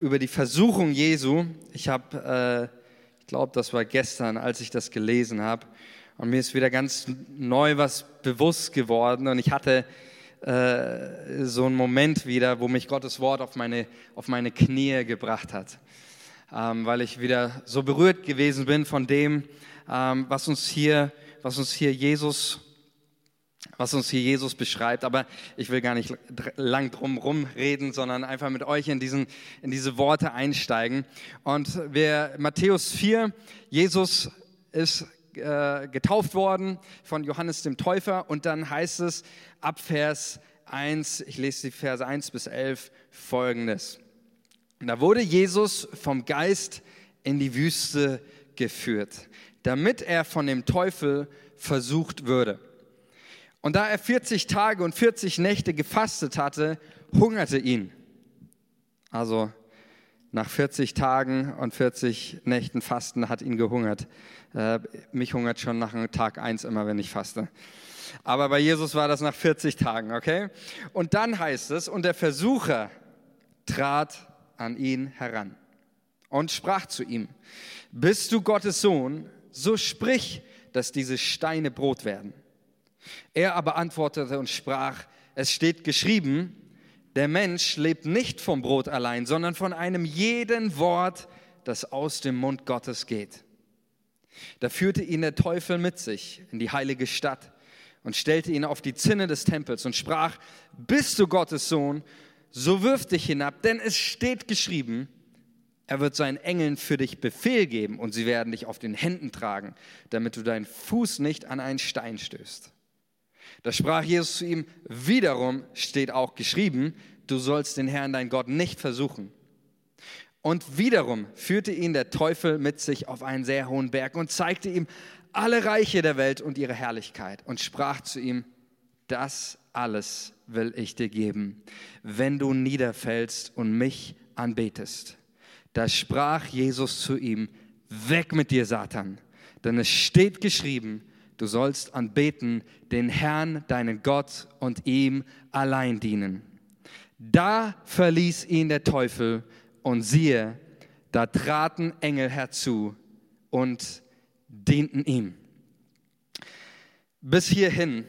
über die Versuchung Jesu. Ich habe, äh, ich glaube, das war gestern, als ich das gelesen habe. Und mir ist wieder ganz neu was bewusst geworden. Und ich hatte äh, so einen Moment wieder, wo mich Gottes Wort auf meine, auf meine Knie gebracht hat. Ähm, weil ich wieder so berührt gewesen bin von dem, ähm, was uns hier, was uns hier Jesus was uns hier Jesus beschreibt. Aber ich will gar nicht lang drum rumreden, sondern einfach mit euch in, diesen, in diese Worte einsteigen. Und wir, Matthäus 4, Jesus ist äh, getauft worden von Johannes dem Täufer. Und dann heißt es ab Vers 1, ich lese die Verse 1 bis 11, folgendes. Da wurde Jesus vom Geist in die Wüste geführt, damit er von dem Teufel versucht würde. Und da er 40 Tage und 40 Nächte gefastet hatte, hungerte ihn. Also nach 40 Tagen und 40 Nächten Fasten hat ihn gehungert. Äh, mich hungert schon nach Tag 1 immer, wenn ich faste. Aber bei Jesus war das nach 40 Tagen, okay? Und dann heißt es, und der Versucher trat an ihn heran und sprach zu ihm, bist du Gottes Sohn, so sprich, dass diese Steine Brot werden. Er aber antwortete und sprach, es steht geschrieben, der Mensch lebt nicht vom Brot allein, sondern von einem jeden Wort, das aus dem Mund Gottes geht. Da führte ihn der Teufel mit sich in die heilige Stadt und stellte ihn auf die Zinne des Tempels und sprach, bist du Gottes Sohn, so wirf dich hinab, denn es steht geschrieben, er wird seinen Engeln für dich Befehl geben und sie werden dich auf den Händen tragen, damit du deinen Fuß nicht an einen Stein stößt. Da sprach Jesus zu ihm, wiederum steht auch geschrieben, du sollst den Herrn, dein Gott, nicht versuchen. Und wiederum führte ihn der Teufel mit sich auf einen sehr hohen Berg und zeigte ihm alle Reiche der Welt und ihre Herrlichkeit und sprach zu ihm, das alles will ich dir geben, wenn du niederfällst und mich anbetest. Da sprach Jesus zu ihm, weg mit dir, Satan, denn es steht geschrieben, Du sollst anbeten den Herrn, deinen Gott und ihm allein dienen. Da verließ ihn der Teufel und siehe, da traten Engel herzu und dienten ihm. Bis hierhin.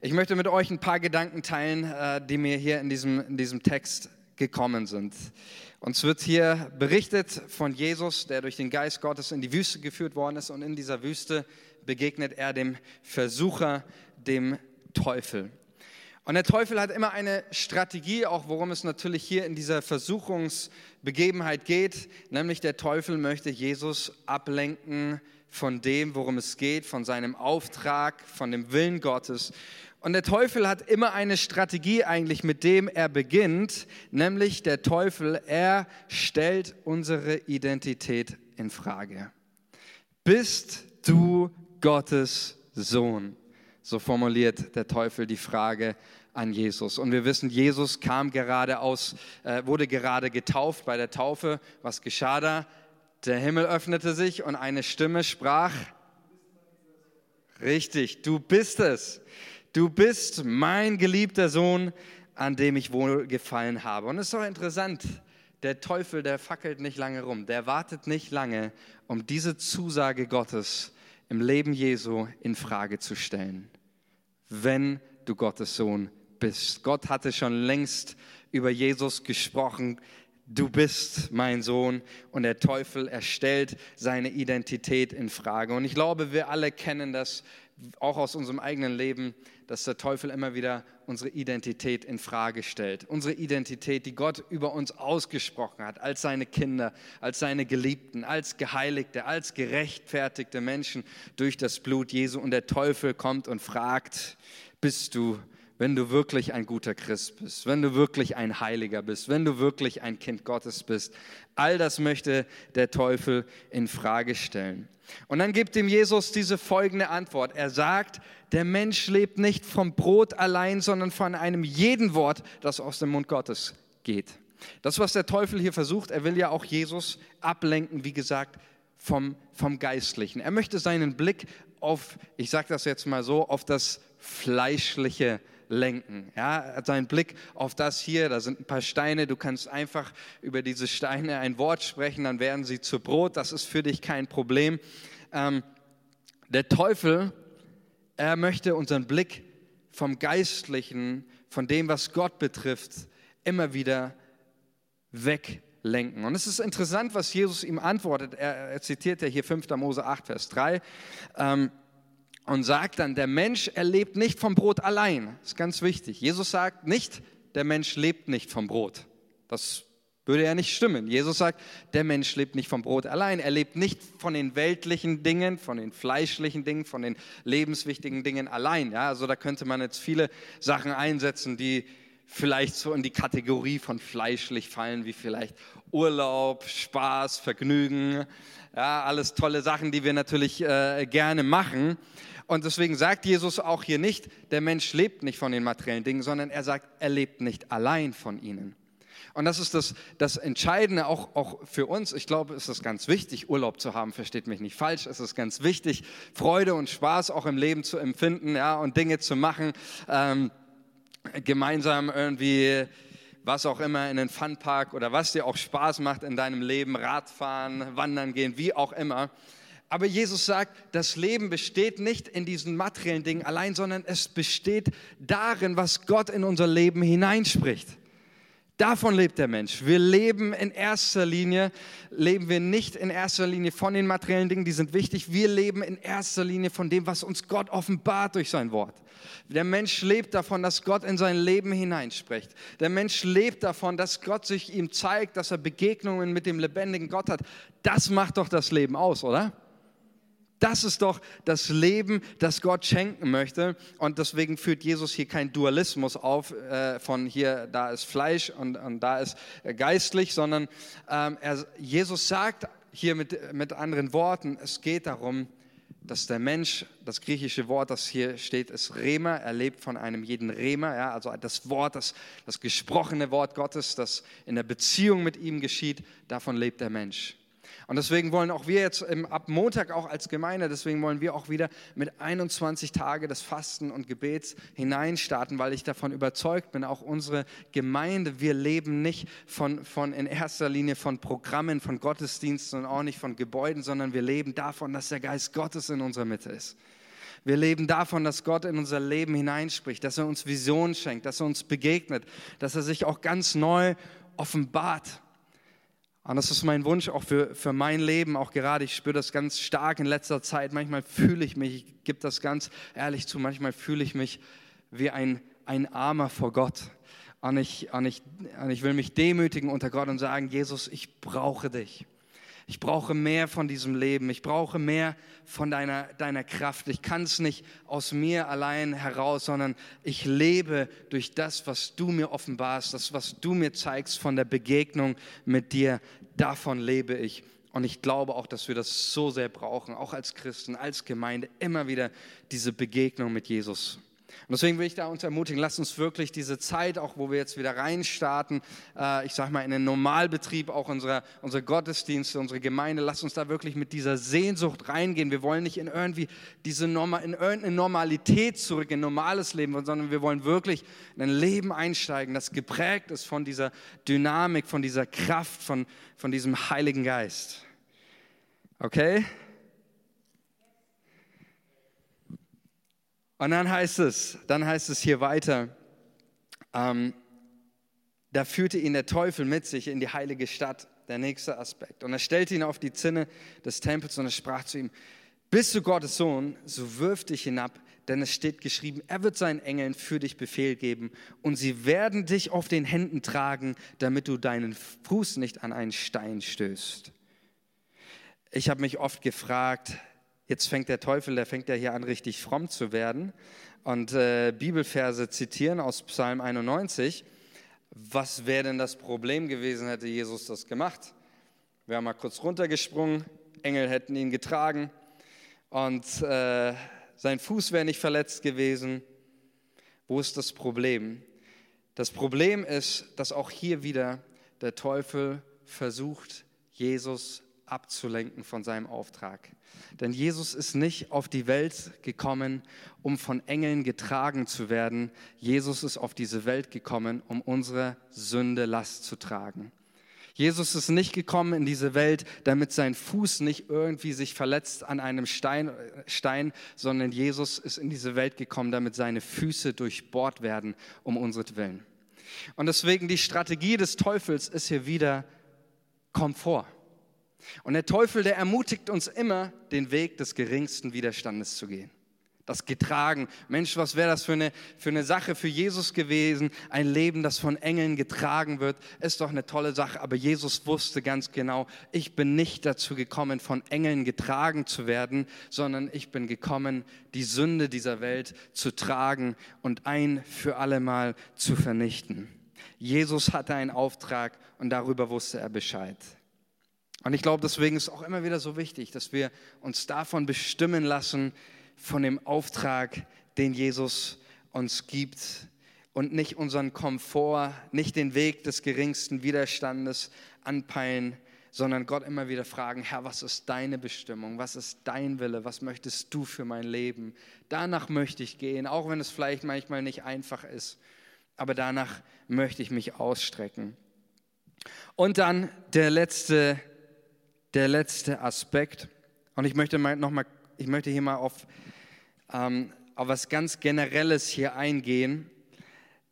Ich möchte mit euch ein paar Gedanken teilen, äh, die mir hier in diesem, in diesem Text gekommen sind. Uns wird hier berichtet von Jesus, der durch den Geist Gottes in die Wüste geführt worden ist und in dieser Wüste begegnet er dem Versucher, dem Teufel. Und der Teufel hat immer eine Strategie, auch worum es natürlich hier in dieser Versuchungsbegebenheit geht, nämlich der Teufel möchte Jesus ablenken von dem, worum es geht, von seinem Auftrag, von dem Willen Gottes. Und der Teufel hat immer eine Strategie eigentlich, mit dem er beginnt, nämlich der Teufel, er stellt unsere Identität in Frage. Bist du Gottes Sohn. So formuliert der Teufel die Frage an Jesus. Und wir wissen, Jesus kam gerade aus, äh, wurde gerade getauft bei der Taufe. Was geschah da? Der Himmel öffnete sich und eine Stimme sprach, richtig, du bist es. Du bist mein geliebter Sohn, an dem ich wohl gefallen habe. Und es ist doch interessant, der Teufel, der fackelt nicht lange rum, der wartet nicht lange, um diese Zusage Gottes zu im Leben Jesu in Frage zu stellen, wenn du Gottes Sohn bist. Gott hatte schon längst über Jesus gesprochen. Du bist mein Sohn und der Teufel erstellt seine Identität in Frage. Und ich glaube, wir alle kennen das auch aus unserem eigenen Leben, dass der Teufel immer wieder unsere Identität in Frage stellt. Unsere Identität, die Gott über uns ausgesprochen hat, als seine Kinder, als seine Geliebten, als Geheiligte, als gerechtfertigte Menschen durch das Blut Jesu. Und der Teufel kommt und fragt, bist du wenn du wirklich ein guter Christ bist, wenn du wirklich ein Heiliger bist, wenn du wirklich ein Kind Gottes bist. All das möchte der Teufel in Frage stellen. Und dann gibt ihm Jesus diese folgende Antwort. Er sagt, der Mensch lebt nicht vom Brot allein, sondern von einem jeden Wort, das aus dem Mund Gottes geht. Das, was der Teufel hier versucht, er will ja auch Jesus ablenken, wie gesagt, vom, vom Geistlichen. Er möchte seinen Blick auf, ich sage das jetzt mal so, auf das Fleischliche weglenken. Ja, sein Blick auf das hier, da sind ein paar Steine, du kannst einfach über diese Steine ein Wort sprechen, dann werden sie zu Brot, das ist für dich kein Problem. Ähm, der Teufel, er möchte unseren Blick vom Geistlichen, von dem, was Gott betrifft, immer wieder weglenken. Und es ist interessant, was Jesus ihm antwortet. Er, er zitiert ja hier 5. Mose 8, Vers 3. Ähm, und sagt dann, der Mensch, er lebt nicht vom Brot allein. Das ist ganz wichtig. Jesus sagt nicht, der Mensch lebt nicht vom Brot. Das würde ja nicht stimmen. Jesus sagt, der Mensch lebt nicht vom Brot allein. Er lebt nicht von den weltlichen Dingen, von den fleischlichen Dingen, von den lebenswichtigen Dingen allein. Ja, also da könnte man jetzt viele Sachen einsetzen, die vielleicht so in die Kategorie von fleischlich fallen, wie vielleicht Urlaub, Spaß, Vergnügen, ja, alles tolle Sachen, die wir natürlich äh, gerne machen. Und deswegen sagt Jesus auch hier nicht, der Mensch lebt nicht von den materiellen Dingen, sondern er sagt, er lebt nicht allein von ihnen. Und das ist das, das Entscheidende auch, auch für uns. Ich glaube, es ist ganz wichtig, Urlaub zu haben, versteht mich nicht falsch. Es ist ganz wichtig, Freude und Spaß auch im Leben zu empfinden ja, und Dinge zu machen. Ähm, gemeinsam irgendwie was auch immer in den Funpark oder was dir auch Spaß macht in deinem Leben, Radfahren, Wandern gehen, wie auch immer. Aber Jesus sagt, das Leben besteht nicht in diesen materiellen Dingen allein, sondern es besteht darin, was Gott in unser Leben hineinspricht. Davon lebt der Mensch. Wir leben in erster Linie, leben wir nicht in erster Linie von den materiellen Dingen, die sind wichtig. Wir leben in erster Linie von dem, was uns Gott offenbart durch sein Wort. Der Mensch lebt davon, dass Gott in sein Leben hineinspricht. Der Mensch lebt davon, dass Gott sich ihm zeigt, dass er Begegnungen mit dem lebendigen Gott hat. Das macht doch das Leben aus, oder? Das ist doch das Leben, das Gott schenken möchte. Und deswegen führt Jesus hier kein Dualismus auf äh, von hier, da ist Fleisch und, und da ist äh, geistlich, sondern ähm, er, Jesus sagt hier mit, mit anderen Worten, es geht darum, dass der Mensch, das griechische Wort, das hier steht, ist Rema, er lebt von einem jeden Rema, ja, also das Wort, das, das gesprochene Wort Gottes, das in der Beziehung mit ihm geschieht, davon lebt der Mensch. Und deswegen wollen auch wir jetzt im, ab Montag auch als Gemeinde, deswegen wollen wir auch wieder mit 21 Tage des Fasten und Gebets hineinstarten, weil ich davon überzeugt bin, auch unsere Gemeinde, wir leben nicht von, von in erster Linie von Programmen, von Gottesdiensten und auch nicht von Gebäuden, sondern wir leben davon, dass der Geist Gottes in unserer Mitte ist. Wir leben davon, dass Gott in unser Leben hineinspricht, dass er uns Visionen schenkt, dass er uns begegnet, dass er sich auch ganz neu offenbart. Und das ist mein Wunsch auch für, für mein Leben, auch gerade. Ich spüre das ganz stark in letzter Zeit. Manchmal fühle ich mich, ich gebe das ganz ehrlich zu, manchmal fühle ich mich wie ein, ein Armer vor Gott. Und ich, und, ich, und ich will mich demütigen unter Gott und sagen, Jesus, ich brauche dich. Ich brauche mehr von diesem Leben. Ich brauche mehr von deiner, deiner Kraft. Ich kann es nicht aus mir allein heraus, sondern ich lebe durch das, was du mir offenbarst, das, was du mir zeigst von der Begegnung mit dir. Davon lebe ich. Und ich glaube auch, dass wir das so sehr brauchen, auch als Christen, als Gemeinde, immer wieder diese Begegnung mit Jesus. Und deswegen will ich da uns ermutigen, lasst uns wirklich diese Zeit, auch wo wir jetzt wieder reinstarten, äh, ich sage mal in den Normalbetrieb auch unserer, unserer Gottesdienste, unsere Gemeinde, lasst uns da wirklich mit dieser Sehnsucht reingehen. Wir wollen nicht in irgendwie diese Norma, in irgendeine Normalität zurück, in normales Leben, sondern wir wollen wirklich in ein Leben einsteigen, das geprägt ist von dieser Dynamik, von dieser Kraft, von, von diesem Heiligen Geist. Okay? Und dann heißt es, dann heißt es hier weiter, ähm, da führte ihn der Teufel mit sich in die heilige Stadt, der nächste Aspekt. Und er stellte ihn auf die Zinne des Tempels und er sprach zu ihm, bist du Gottes Sohn, so wirf dich hinab, denn es steht geschrieben, er wird seinen Engeln für dich Befehl geben und sie werden dich auf den Händen tragen, damit du deinen Fuß nicht an einen Stein stößt. Ich habe mich oft gefragt, Jetzt fängt der Teufel, der fängt ja hier an, richtig fromm zu werden und äh, Bibelverse zitieren aus Psalm 91. Was wäre denn das Problem gewesen, hätte Jesus das gemacht? Wäre mal kurz runtergesprungen, Engel hätten ihn getragen und äh, sein Fuß wäre nicht verletzt gewesen. Wo ist das Problem? Das Problem ist, dass auch hier wieder der Teufel versucht, Jesus abzulenken von seinem Auftrag. Denn Jesus ist nicht auf die Welt gekommen, um von Engeln getragen zu werden. Jesus ist auf diese Welt gekommen, um unsere Sünde Last zu tragen. Jesus ist nicht gekommen in diese Welt, damit sein Fuß nicht irgendwie sich verletzt an einem Stein, Stein, sondern Jesus ist in diese Welt gekommen, damit seine Füße durchbohrt werden, um unseren Und deswegen die Strategie des Teufels ist hier wieder Komfort. Und der Teufel, der ermutigt uns immer, den Weg des geringsten Widerstandes zu gehen. Das getragen. Mensch, was wäre das für eine, für eine Sache für Jesus gewesen? Ein Leben, das von Engeln getragen wird, ist doch eine tolle Sache. Aber Jesus wusste ganz genau, ich bin nicht dazu gekommen, von Engeln getragen zu werden, sondern ich bin gekommen, die Sünde dieser Welt zu tragen und ein für allemal zu vernichten. Jesus hatte einen Auftrag und darüber wusste er Bescheid. Und ich glaube, deswegen ist es auch immer wieder so wichtig, dass wir uns davon bestimmen lassen, von dem Auftrag, den Jesus uns gibt und nicht unseren Komfort, nicht den Weg des geringsten Widerstandes anpeilen, sondern Gott immer wieder fragen, Herr, was ist deine Bestimmung? Was ist dein Wille? Was möchtest du für mein Leben? Danach möchte ich gehen, auch wenn es vielleicht manchmal nicht einfach ist, aber danach möchte ich mich ausstrecken. Und dann der letzte der letzte Aspekt. Und ich möchte mal noch mal, ich möchte hier mal auf, ähm, auf was ganz Generelles hier eingehen,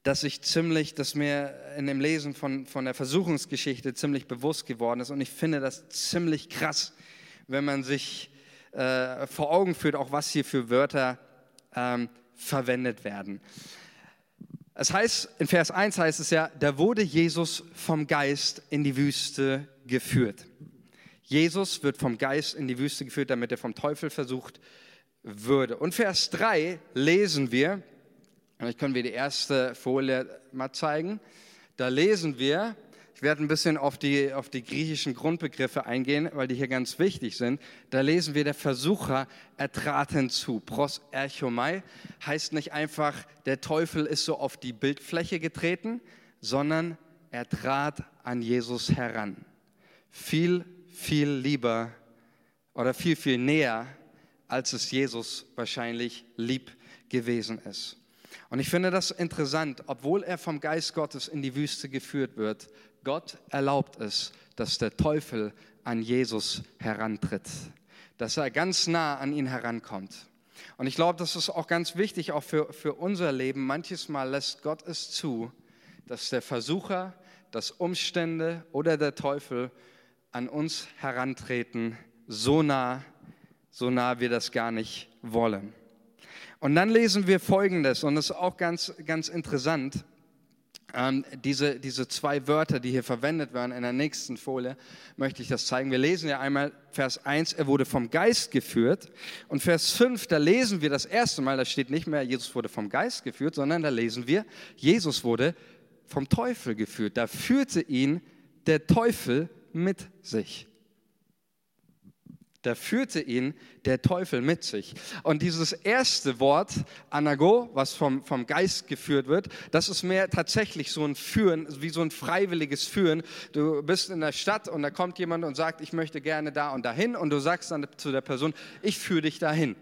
dass ich ziemlich, dass mir in dem Lesen von, von der Versuchungsgeschichte ziemlich bewusst geworden ist. Und ich finde das ziemlich krass, wenn man sich äh, vor Augen führt, auch was hier für Wörter ähm, verwendet werden. Es heißt, in Vers 1 heißt es ja, da wurde Jesus vom Geist in die Wüste geführt. Jesus wird vom Geist in die Wüste geführt, damit er vom Teufel versucht würde. Und Vers 3 lesen wir, vielleicht können wir die erste Folie mal zeigen, da lesen wir, ich werde ein bisschen auf die, auf die griechischen Grundbegriffe eingehen, weil die hier ganz wichtig sind. Da lesen wir, der Versucher, er trat hinzu. Pros erchomai heißt nicht einfach, der Teufel ist so auf die Bildfläche getreten, sondern er trat an Jesus heran. Viel viel lieber oder viel, viel näher, als es Jesus wahrscheinlich lieb gewesen ist. Und ich finde das interessant, obwohl er vom Geist Gottes in die Wüste geführt wird, Gott erlaubt es, dass der Teufel an Jesus herantritt, dass er ganz nah an ihn herankommt. Und ich glaube, das ist auch ganz wichtig, auch für, für unser Leben. Manches Mal lässt Gott es zu, dass der Versucher, dass Umstände oder der Teufel an uns herantreten, so nah, so nah wir das gar nicht wollen. Und dann lesen wir Folgendes, und das ist auch ganz, ganz interessant. Ähm, diese, diese zwei Wörter, die hier verwendet werden, in der nächsten Folie möchte ich das zeigen. Wir lesen ja einmal Vers 1, er wurde vom Geist geführt. Und Vers 5, da lesen wir das erste Mal, da steht nicht mehr, Jesus wurde vom Geist geführt, sondern da lesen wir, Jesus wurde vom Teufel geführt. Da führte ihn der Teufel mit sich. Da führte ihn der Teufel mit sich. Und dieses erste Wort, Anago, was vom, vom Geist geführt wird, das ist mehr tatsächlich so ein Führen, wie so ein freiwilliges Führen. Du bist in der Stadt und da kommt jemand und sagt, ich möchte gerne da und dahin. Und du sagst dann zu der Person, ich führe dich dahin.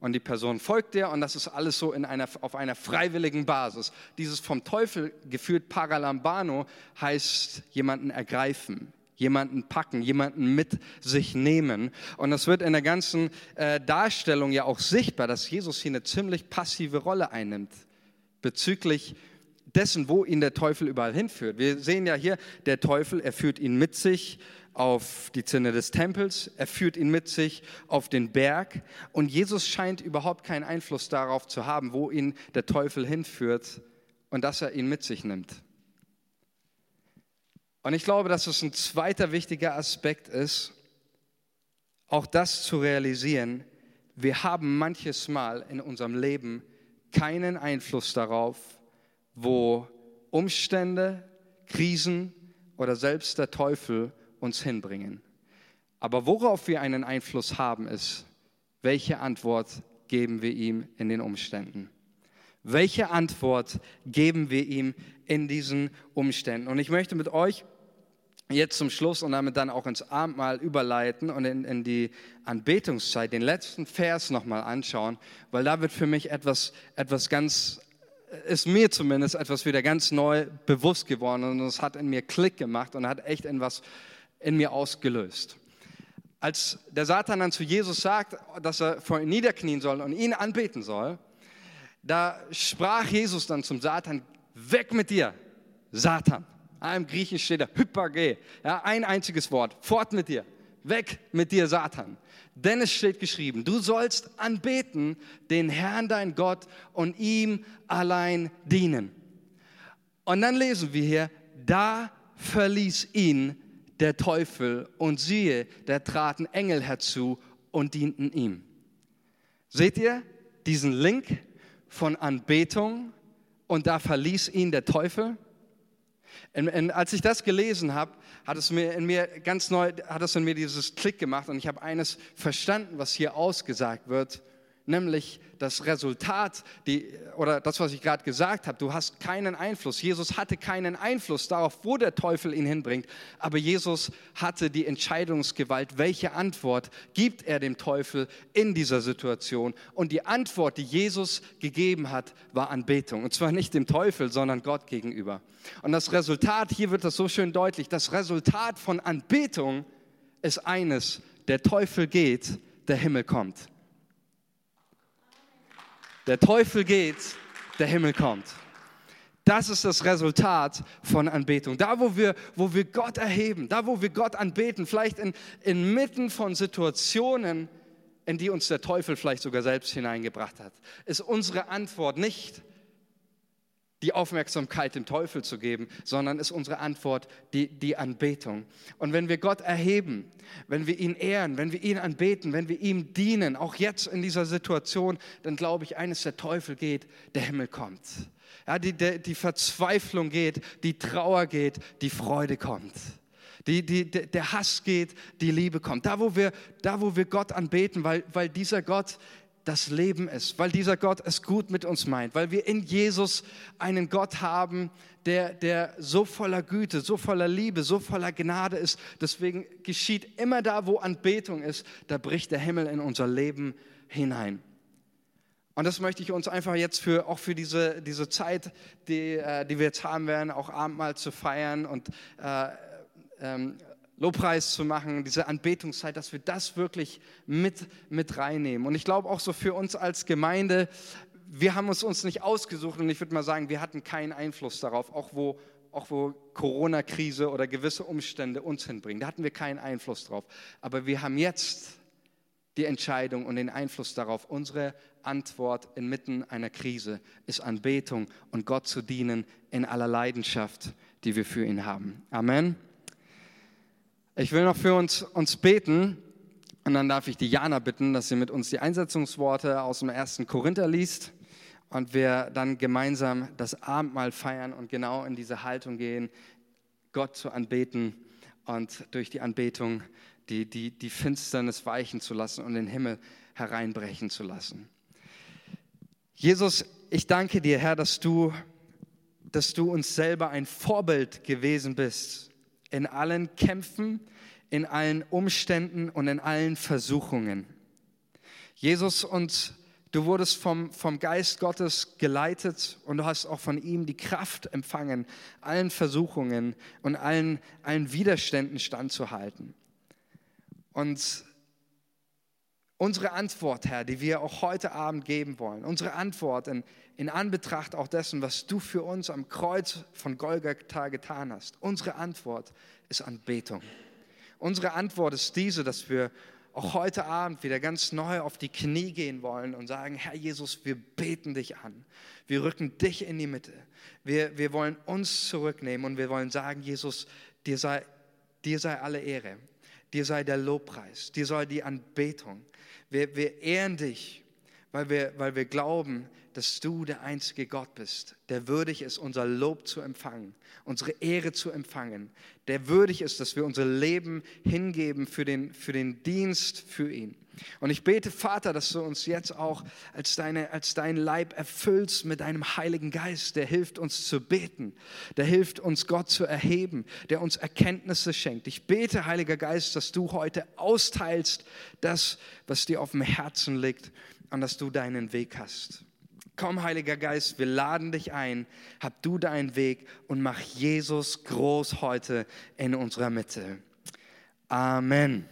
Und die Person folgt dir und das ist alles so in einer, auf einer freiwilligen Basis. Dieses vom Teufel geführt Paralambano heißt jemanden ergreifen, jemanden packen, jemanden mit sich nehmen. Und das wird in der ganzen äh, Darstellung ja auch sichtbar, dass Jesus hier eine ziemlich passive Rolle einnimmt bezüglich dessen, wo ihn der Teufel überall hinführt. Wir sehen ja hier, der Teufel, er führt ihn mit sich auf die Zinne des Tempels, er führt ihn mit sich auf den Berg und Jesus scheint überhaupt keinen Einfluss darauf zu haben, wo ihn der Teufel hinführt und dass er ihn mit sich nimmt. Und ich glaube, dass es ein zweiter wichtiger Aspekt ist, auch das zu realisieren. Wir haben manches Mal in unserem Leben keinen Einfluss darauf, wo Umstände, Krisen oder selbst der Teufel uns hinbringen. Aber worauf wir einen Einfluss haben, ist, welche Antwort geben wir ihm in den Umständen? Welche Antwort geben wir ihm in diesen Umständen? Und ich möchte mit euch jetzt zum Schluss und damit dann auch ins Abendmahl überleiten und in, in die Anbetungszeit den letzten Vers nochmal anschauen, weil da wird für mich etwas, etwas ganz, ist mir zumindest etwas wieder ganz neu bewusst geworden und es hat in mir Klick gemacht und hat echt etwas in mir ausgelöst. Als der Satan dann zu Jesus sagt, dass er vor ihm niederknien soll und ihn anbeten soll, da sprach Jesus dann zum Satan, weg mit dir, Satan. Im Griechen steht da Hypage, ja, ein einziges Wort, fort mit dir, weg mit dir, Satan. Denn es steht geschrieben, du sollst anbeten den Herrn, dein Gott, und ihm allein dienen. Und dann lesen wir hier, da verließ ihn der Teufel und siehe, da traten Engel herzu und dienten ihm. Seht ihr diesen Link von Anbetung und da verließ ihn der Teufel? Und, und als ich das gelesen habe, hat es mir in mir ganz neu, hat es in mir dieses Klick gemacht und ich habe eines verstanden, was hier ausgesagt wird nämlich das Resultat, die, oder das, was ich gerade gesagt habe, du hast keinen Einfluss. Jesus hatte keinen Einfluss darauf, wo der Teufel ihn hinbringt, aber Jesus hatte die Entscheidungsgewalt, welche Antwort gibt er dem Teufel in dieser Situation. Und die Antwort, die Jesus gegeben hat, war Anbetung. Und zwar nicht dem Teufel, sondern Gott gegenüber. Und das Resultat, hier wird das so schön deutlich, das Resultat von Anbetung ist eines, der Teufel geht, der Himmel kommt. Der Teufel geht, der Himmel kommt. Das ist das Resultat von Anbetung. Da, wo wir, wo wir Gott erheben, da, wo wir Gott anbeten, vielleicht in, inmitten von Situationen, in die uns der Teufel vielleicht sogar selbst hineingebracht hat, ist unsere Antwort nicht, die Aufmerksamkeit dem Teufel zu geben, sondern ist unsere Antwort die, die Anbetung. Und wenn wir Gott erheben, wenn wir ihn ehren, wenn wir ihn anbeten, wenn wir ihm dienen, auch jetzt in dieser Situation, dann glaube ich, eines der Teufel geht, der Himmel kommt. Ja, die, der, die Verzweiflung geht, die Trauer geht, die Freude kommt. Die, die, der Hass geht, die Liebe kommt. Da, wo wir, da, wo wir Gott anbeten, weil, weil dieser Gott das Leben ist, weil dieser Gott es gut mit uns meint, weil wir in Jesus einen Gott haben, der, der so voller Güte, so voller Liebe, so voller Gnade ist. Deswegen geschieht immer da, wo Anbetung ist, da bricht der Himmel in unser Leben hinein. Und das möchte ich uns einfach jetzt für, auch für diese, diese Zeit, die, äh, die wir jetzt haben werden, auch Abendmahl zu feiern und äh, ähm, Lobpreis zu machen, diese Anbetungszeit, dass wir das wirklich mit, mit reinnehmen. Und ich glaube auch so für uns als Gemeinde, wir haben es uns nicht ausgesucht und ich würde mal sagen, wir hatten keinen Einfluss darauf, auch wo, auch wo Corona-Krise oder gewisse Umstände uns hinbringen. Da hatten wir keinen Einfluss drauf. Aber wir haben jetzt die Entscheidung und den Einfluss darauf. Unsere Antwort inmitten einer Krise ist Anbetung und Gott zu dienen in aller Leidenschaft, die wir für ihn haben. Amen. Ich will noch für uns, uns beten und dann darf ich die Jana bitten, dass sie mit uns die Einsetzungsworte aus dem ersten Korinther liest und wir dann gemeinsam das Abendmahl feiern und genau in diese Haltung gehen, Gott zu anbeten und durch die Anbetung die, die, die Finsternis weichen zu lassen und den Himmel hereinbrechen zu lassen. Jesus, ich danke dir, Herr, dass du, dass du uns selber ein Vorbild gewesen bist in allen Kämpfen, in allen Umständen und in allen Versuchungen. Jesus, und du wurdest vom, vom Geist Gottes geleitet und du hast auch von ihm die Kraft empfangen, allen Versuchungen und allen, allen Widerständen standzuhalten. Und unsere Antwort, Herr, die wir auch heute Abend geben wollen, unsere Antwort in, in Anbetracht auch dessen, was du für uns am Kreuz von Golgatha getan hast, unsere Antwort ist Anbetung. Unsere Antwort ist diese, dass wir auch heute Abend wieder ganz neu auf die Knie gehen wollen und sagen, Herr Jesus, wir beten dich an. Wir rücken dich in die Mitte. Wir, wir wollen uns zurücknehmen und wir wollen sagen, Jesus, dir sei, dir sei alle Ehre. Dir sei der Lobpreis. Dir sei die Anbetung. Wir, wir ehren dich weil wir, weil wir glauben, dass du der einzige Gott bist, der würdig ist, unser Lob zu empfangen, unsere Ehre zu empfangen, der würdig ist, dass wir unser Leben hingeben für den, für den Dienst für ihn. Und ich bete, Vater, dass du uns jetzt auch als, deine, als dein Leib erfüllst mit deinem Heiligen Geist, der hilft uns zu beten, der hilft uns Gott zu erheben, der uns Erkenntnisse schenkt. Ich bete, Heiliger Geist, dass du heute austeilst das, was dir auf dem Herzen liegt und dass du deinen Weg hast. Komm, Heiliger Geist, wir laden dich ein, hab du deinen Weg und mach Jesus groß heute in unserer Mitte. Amen.